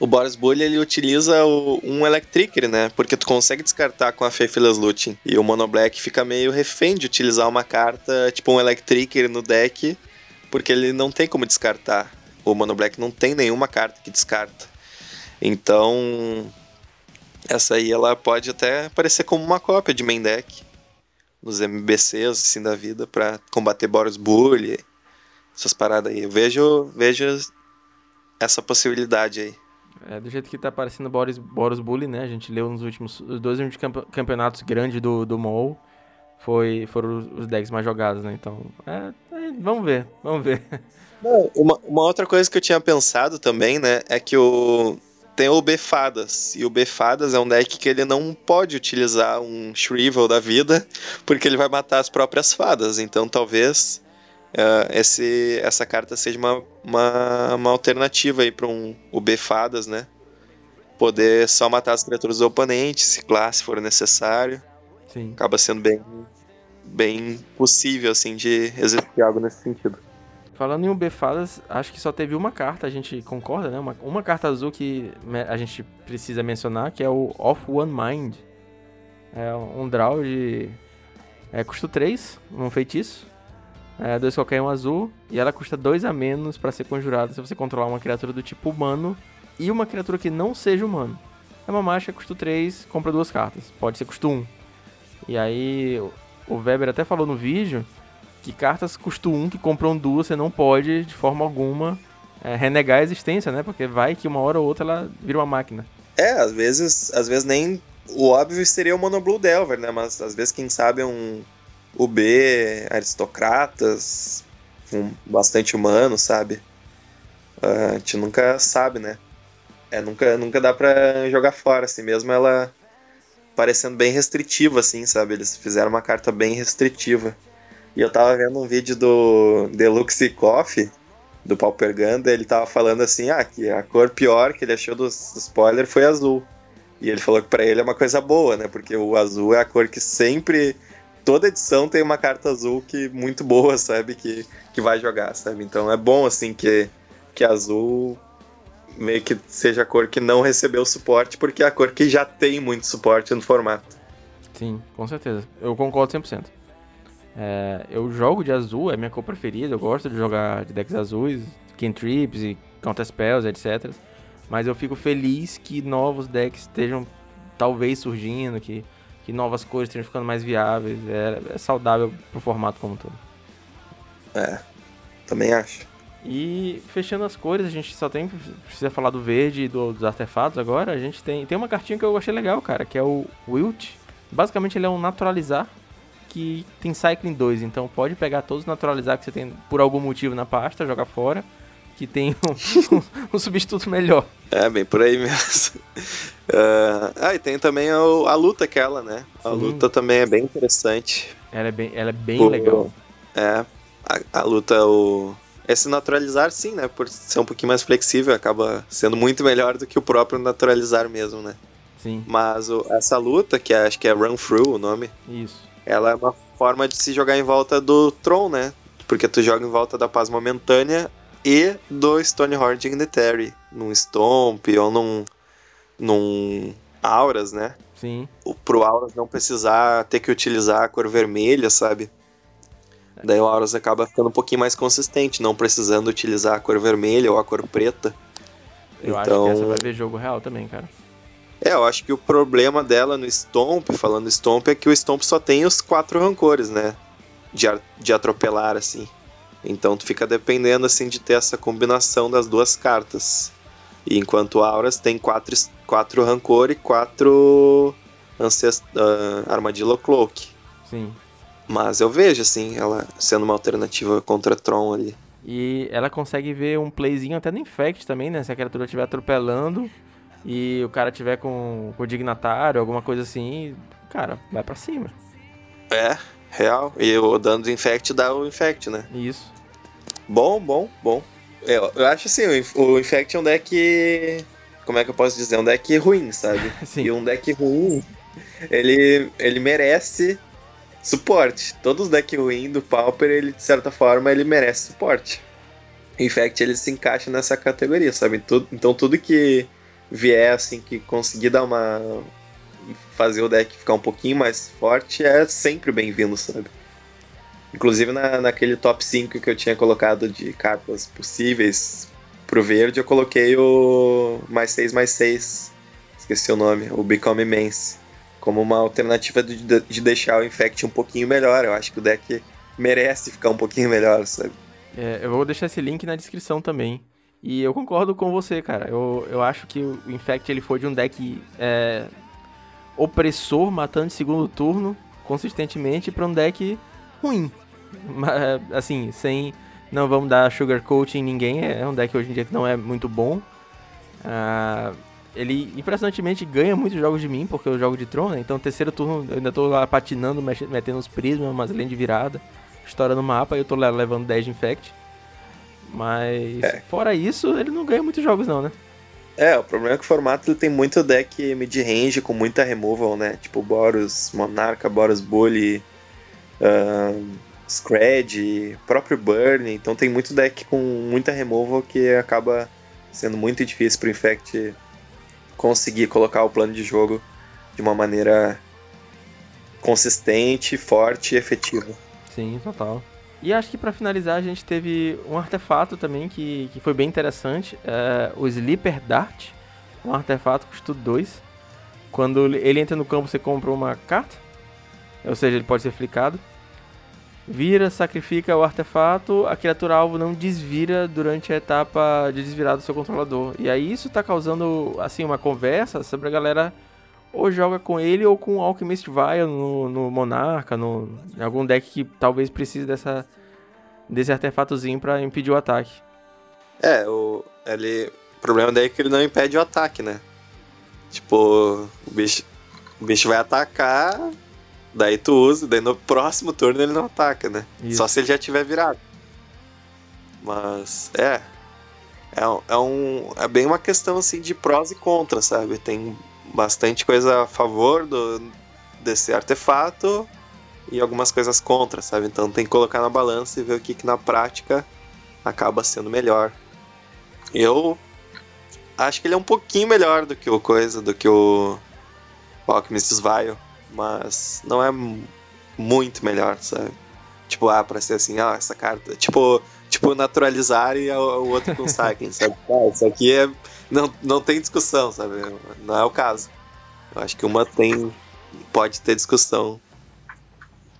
o Boris Bully ele utiliza o, um Electric, né? Porque tu consegue descartar com a Faithless Looting. E o Mono Black fica meio refém de utilizar uma carta, tipo um Electric no deck, porque ele não tem como descartar o Mono Black não tem nenhuma carta que descarta. Então, essa aí ela pode até aparecer como uma cópia de main deck nos MBCs assim da vida para combater Boros Bully, essas paradas aí. Eu vejo, vejo essa possibilidade aí. É, do jeito que tá aparecendo Boros, Boros Bully, né? A gente leu nos últimos os dois últimos campeonatos grandes do, do MOL. Foi, foram os decks mais jogados, né? Então, é, é, vamos ver, vamos ver. Não, uma, uma outra coisa que eu tinha pensado também, né, é que o tem o Befadas. E o Befadas é um deck que ele não pode utilizar um Shrivel da vida, porque ele vai matar as próprias fadas. Então talvez uh, esse, essa carta seja uma, uma, uma alternativa aí para um, o Befadas, né? poder só matar as criaturas do oponente, se classe for necessário. Sim. Acaba sendo bem, bem possível, assim, de executar algo nesse sentido. Falando em UB-Fadas, acho que só teve uma carta, a gente concorda, né? Uma, uma carta azul que a gente precisa mencionar, que é o Off One Mind. É um draw de... É, custo 3, um feitiço. É, dois qualquer um azul. E ela custa 2 a menos para ser conjurada se você controlar uma criatura do tipo humano e uma criatura que não seja humano. É uma marcha, custo 3, compra duas cartas. Pode ser custo 1. E aí, o Weber até falou no vídeo que cartas custo 1 que compram duas, você não pode, de forma alguma, é, renegar a existência, né? Porque vai que uma hora ou outra ela vira uma máquina. É, às vezes, às vezes nem o óbvio seria o Monoblue Delver, né? Mas às vezes, quem sabe, um UB, aristocratas, um bastante humano, sabe? A gente nunca sabe, né? É, nunca, nunca dá pra jogar fora, assim, mesmo ela parecendo bem restritiva, assim, sabe? Eles fizeram uma carta bem restritiva. E eu tava vendo um vídeo do Deluxe Coffee, do Pauper Ganda, ele tava falando assim, ah, que a cor pior que ele achou do spoiler foi azul. E ele falou que para ele é uma coisa boa, né? Porque o azul é a cor que sempre toda edição tem uma carta azul que muito boa, sabe, que que vai jogar, sabe? Então é bom assim que que azul meio que seja a cor que não recebeu suporte, porque é a cor que já tem muito suporte no formato. Sim, com certeza. Eu concordo 100%. É, eu jogo de azul, é minha cor preferida, eu gosto de jogar de decks azuis, cantrips e counter spells, etc. Mas eu fico feliz que novos decks estejam talvez surgindo, que, que novas cores estejam ficando mais viáveis. É, é saudável pro formato como um todo. É, também acho. E fechando as cores, a gente só tem precisa falar do verde e do, dos artefatos agora. A gente tem tem uma cartinha que eu achei legal, cara, que é o Wilt. Basicamente ele é um naturalizar que tem Cycling 2, então pode pegar todos os naturalizar que você tem por algum motivo na pasta, jogar fora, que tem um, um, um substituto melhor. É, bem por aí mesmo. Uh, ah, e tem também a, a luta aquela, né? A Sim. luta também é bem interessante. Ela é bem, ela é bem legal. É, a, a luta, o, esse naturalizar, sim, né? Por ser um pouquinho mais flexível, acaba sendo muito melhor do que o próprio naturalizar mesmo, né? Sim. Mas o, essa luta, que é, acho que é Run Through o nome. Isso. Ela é uma forma de se jogar em volta do Tron, né? Porque tu joga em volta da paz momentânea e do Stonehorn Dignitary. Num Stomp ou num. num Auras, né? Sim. Pro Auras não precisar ter que utilizar a cor vermelha, sabe? Daí o Auras acaba ficando um pouquinho mais consistente, não precisando utilizar a cor vermelha ou a cor preta. Eu então... acho que então essa vai ver jogo real também, cara. É, eu acho que o problema dela no Stomp, falando Stomp, é que o Stomp só tem os quatro rancores, né? De, de atropelar, assim. Então tu fica dependendo, assim, de ter essa combinação das duas cartas. E enquanto Auras tem quatro, quatro rancor e quatro ancest uh, Armadillo Cloak. Sim. Mas eu vejo, assim, ela sendo uma alternativa contra Tron ali. E ela consegue ver um playzinho até no Infect também, né? Se a criatura estiver atropelando e o cara tiver com, com o dignatário, alguma coisa assim, cara, vai para cima. É, real. E o dano do Infect dá o Infect, né? Isso. Bom, bom, bom. Eu, eu acho assim, o, Infect é um deck. Como é que eu posso dizer? Um deck ruim, sabe? E um deck ruim, ele, ele merece suporte. Todos os decks ruins do Pauper, ele, de certa forma, ele merece suporte. Infect, ele se encaixa nessa categoria, sabe? Tudo, então tudo que vier, assim, que conseguir dar uma... fazer o deck ficar um pouquinho mais forte, é sempre bem-vindo, sabe? Inclusive na, naquele top 5 que eu tinha colocado de cartas possíveis pro verde, eu coloquei o mais 6 mais 6. Esqueci o nome, o Become Immense como uma alternativa de, de deixar o Infect um pouquinho melhor. Eu acho que o deck merece ficar um pouquinho melhor, sabe? É, eu vou deixar esse link na descrição também. E eu concordo com você, cara. Eu, eu acho que o Infect ele foi de um deck é, opressor, matando em segundo turno, consistentemente, para um deck ruim. Assim, sem. Não vamos dar sugarcoat em ninguém. É um deck hoje em dia que não é muito bom. Uh, ele impressionantemente ganha muitos jogos de mim, porque eu jogo de Tron, né? Então, terceiro turno, eu ainda tô lá patinando, metendo os prismas, mas além de virada, história no mapa, e eu tô levando 10 de Infect. Mas, é. fora isso, ele não ganha muitos jogos, não, né? É, o problema é que o formato ele tem muito deck mid-range com muita removal, né? Tipo Boros Monarca, Boros Bully, uh, Scred, próprio Burn. Então tem muito deck com muita removal que acaba sendo muito difícil pro Infect conseguir colocar o plano de jogo de uma maneira consistente, forte e efetiva. Sim, total. E acho que para finalizar a gente teve um artefato também que, que foi bem interessante, é, o Sleeper Dart, um artefato custo 2. Quando ele entra no campo você compra uma carta, ou seja, ele pode ser flicado. Vira, sacrifica o artefato, a criatura alvo não desvira durante a etapa de desvirar do seu controlador. E aí isso está causando assim uma conversa sobre a galera ou joga com ele ou com o Alchemist Vial no, no Monarca, no, em algum deck que talvez precise dessa, desse artefatozinho para impedir o ataque. É, o, ele, o problema daí é que ele não impede o ataque, né? Tipo, o bicho, o bicho vai atacar, daí tu usa, daí no próximo turno ele não ataca, né? Isso. Só se ele já tiver virado. Mas, é. É, é, um, é bem uma questão assim de prós e contras, sabe? Tem bastante coisa a favor do, desse artefato e algumas coisas contra, sabe? Então tem que colocar na balança e ver o que, que na prática acaba sendo melhor. Eu acho que ele é um pouquinho melhor do que o coisa, do que o, Alchemist Vile, mas não é muito melhor, sabe? Tipo, ah, pra ser assim, ah, essa carta. Tipo, tipo naturalizar e o, outro com sabe? Ah, isso aqui é não, não tem discussão, sabe? Não é o caso. Eu acho que uma tem. Pode ter discussão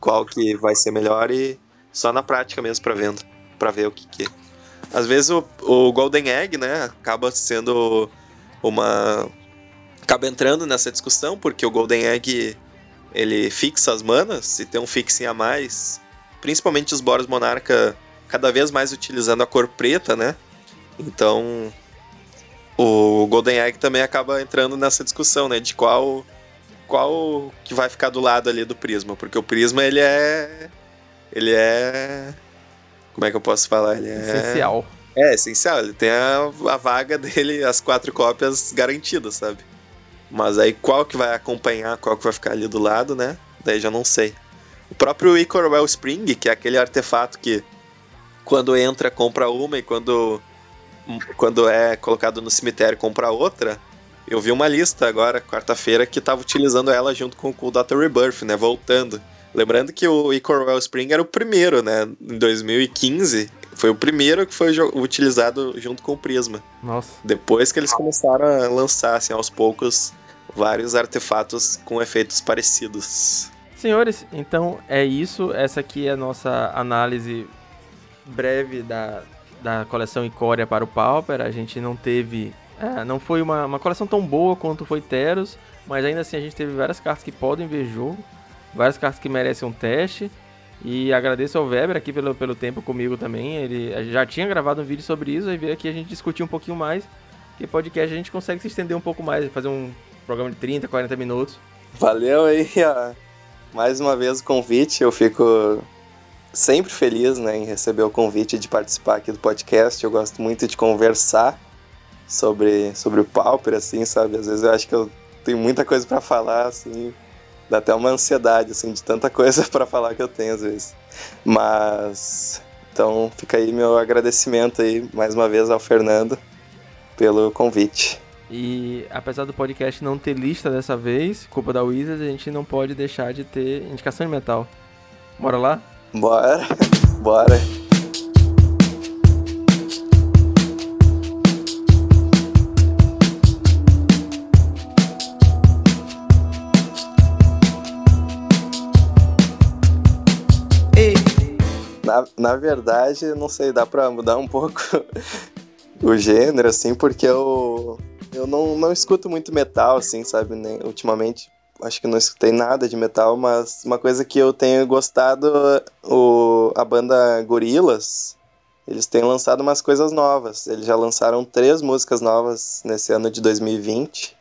qual que vai ser melhor e só na prática mesmo para venda, para ver o que que. Às vezes o, o Golden Egg, né, acaba sendo uma acaba entrando nessa discussão porque o Golden Egg ele fixa as manas, se tem um fixing a mais, principalmente os Boros Monarca cada vez mais utilizando a cor preta, né? Então, o Golden Egg também acaba entrando nessa discussão, né? De qual qual que vai ficar do lado ali do Prisma, porque o Prisma ele é ele é como é que eu posso falar? Ele é essencial. É, essencial, ele tem a, a vaga dele, as quatro cópias garantidas, sabe? Mas aí qual que vai acompanhar, qual que vai ficar ali do lado, né? Daí já não sei. O próprio Icor Wellspring, que é aquele artefato que quando entra compra uma e quando quando é colocado no cemitério comprar outra, eu vi uma lista agora, quarta-feira, que tava utilizando ela junto com, o Dr. Rebirth, né? Voltando. Lembrando que o Icor Wellspring era o primeiro, né? Em 2015. Foi o primeiro que foi utilizado junto com o Prisma. Nossa. Depois que eles começaram a lançar, assim, aos poucos, vários artefatos com efeitos parecidos. Senhores, então é isso. Essa aqui é a nossa análise breve da, da coleção Icória para o Pauper. A gente não teve. É, não foi uma, uma coleção tão boa quanto foi Teros, mas ainda assim a gente teve várias cartas que podem ver jogo, várias cartas que merecem um teste. E agradeço ao Weber aqui pelo, pelo tempo comigo também. Ele já tinha gravado um vídeo sobre isso, aí veio aqui a gente discutir um pouquinho mais. Que podcast a gente consegue se estender um pouco mais, fazer um programa de 30, 40 minutos. Valeu aí, ó. mais uma vez o convite. Eu fico sempre feliz né, em receber o convite de participar aqui do podcast. Eu gosto muito de conversar sobre, sobre o Pauper, assim, sabe? Às vezes eu acho que eu tenho muita coisa para falar, assim, dá até uma ansiedade, assim, de tanta coisa para falar que eu tenho às vezes. Mas, então fica aí meu agradecimento aí, mais uma vez, ao Fernando pelo convite. E apesar do podcast não ter lista dessa vez, culpa da Wizards, a gente não pode deixar de ter indicação de metal. Bora lá? Bora, bora. Na, na verdade, não sei, dá pra mudar um pouco o gênero, assim, porque eu, eu não, não escuto muito metal, assim, sabe? Nem, ultimamente acho que não escutei nada de metal, mas uma coisa que eu tenho gostado, o, a banda Gorilas, eles têm lançado umas coisas novas. Eles já lançaram três músicas novas nesse ano de 2020.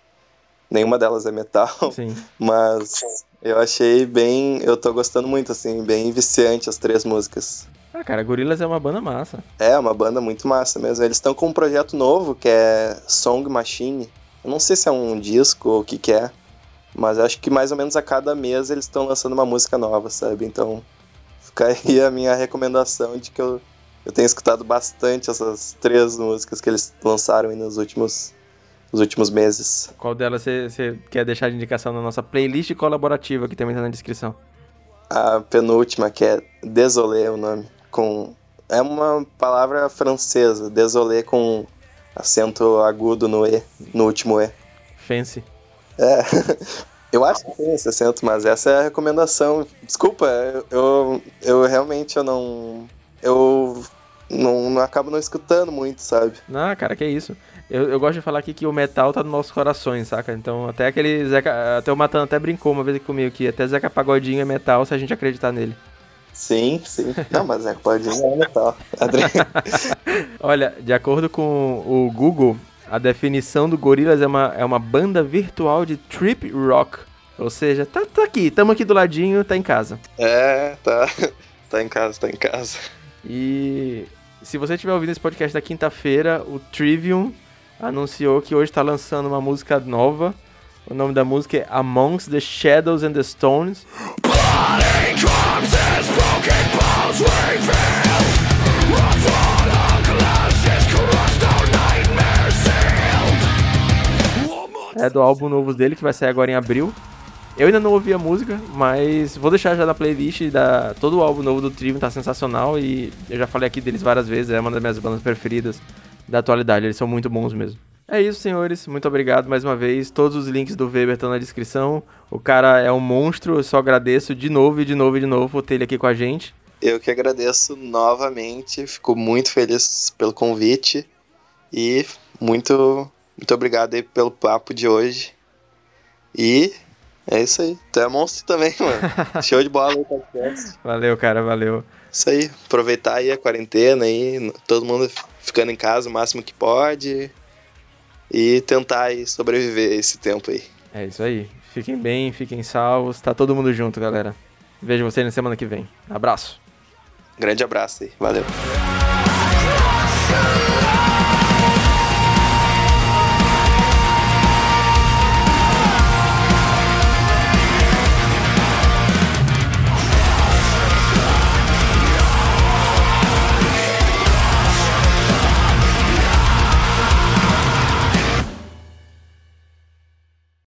Nenhuma delas é metal, Sim. mas eu achei bem, eu tô gostando muito assim, bem viciante as três músicas. Ah, cara, Gorillaz é uma banda massa. É, uma banda muito massa mesmo. Eles estão com um projeto novo que é Song Machine. Eu não sei se é um disco ou o que, que é, mas acho que mais ou menos a cada mês eles estão lançando uma música nova, sabe? Então fica aí a minha recomendação de que eu, eu tenho escutado bastante essas três músicas que eles lançaram aí nos últimos, nos últimos meses. Qual delas você quer deixar de indicação na nossa playlist colaborativa que também tá na descrição? A penúltima, que é Désolé, o nome com. É uma palavra francesa, désolé com acento agudo no E, no último E. Fancy. É. Eu acho que tem esse acento, mas essa é a recomendação. Desculpa, eu, eu realmente eu não. Eu não, não acabo não escutando muito, sabe? Não, cara, que isso. Eu, eu gosto de falar aqui que o metal tá nos nossos corações, saca? Então até aquele Zeca. Até o Matan até brincou uma vez comigo que até Zeca Pagodinho é metal se a gente acreditar nele. Sim, sim. Não, mas é Pagodinho é metal. Olha, de acordo com o Google, a definição do Gorillaz é uma, é uma banda virtual de trip rock. Ou seja, tá, tá aqui, tamo aqui do ladinho, tá em casa. É, tá. Tá em casa, tá em casa. E se você estiver ouvindo esse podcast da quinta-feira, o Trivium anunciou que hoje tá lançando uma música nova. O nome da música é Amongst the Shadows and the Stones. É do álbum novo dele que vai sair agora em abril. Eu ainda não ouvi a música, mas vou deixar já na playlist da todo o álbum novo do Trivium tá sensacional e eu já falei aqui deles várias vezes, é uma das minhas bandas preferidas da atualidade, eles são muito bons mesmo. É isso, senhores. Muito obrigado mais uma vez. Todos os links do Weber estão na descrição. O cara é um monstro. Eu só agradeço de novo e de novo e de novo por ter ele aqui com a gente. Eu que agradeço novamente. Fico muito feliz pelo convite. E muito, muito obrigado aí pelo papo de hoje. E é isso aí. Tu é monstro também, mano. Show de bola aí, podcast. Valeu, cara. Valeu. Isso aí. Aproveitar aí a quarentena aí. Todo mundo ficando em casa o máximo que pode e tentar aí sobreviver esse tempo aí. É isso aí. Fiquem bem, fiquem salvos. Tá todo mundo junto, galera. Vejo vocês na semana que vem. Abraço. Grande abraço aí. Valeu.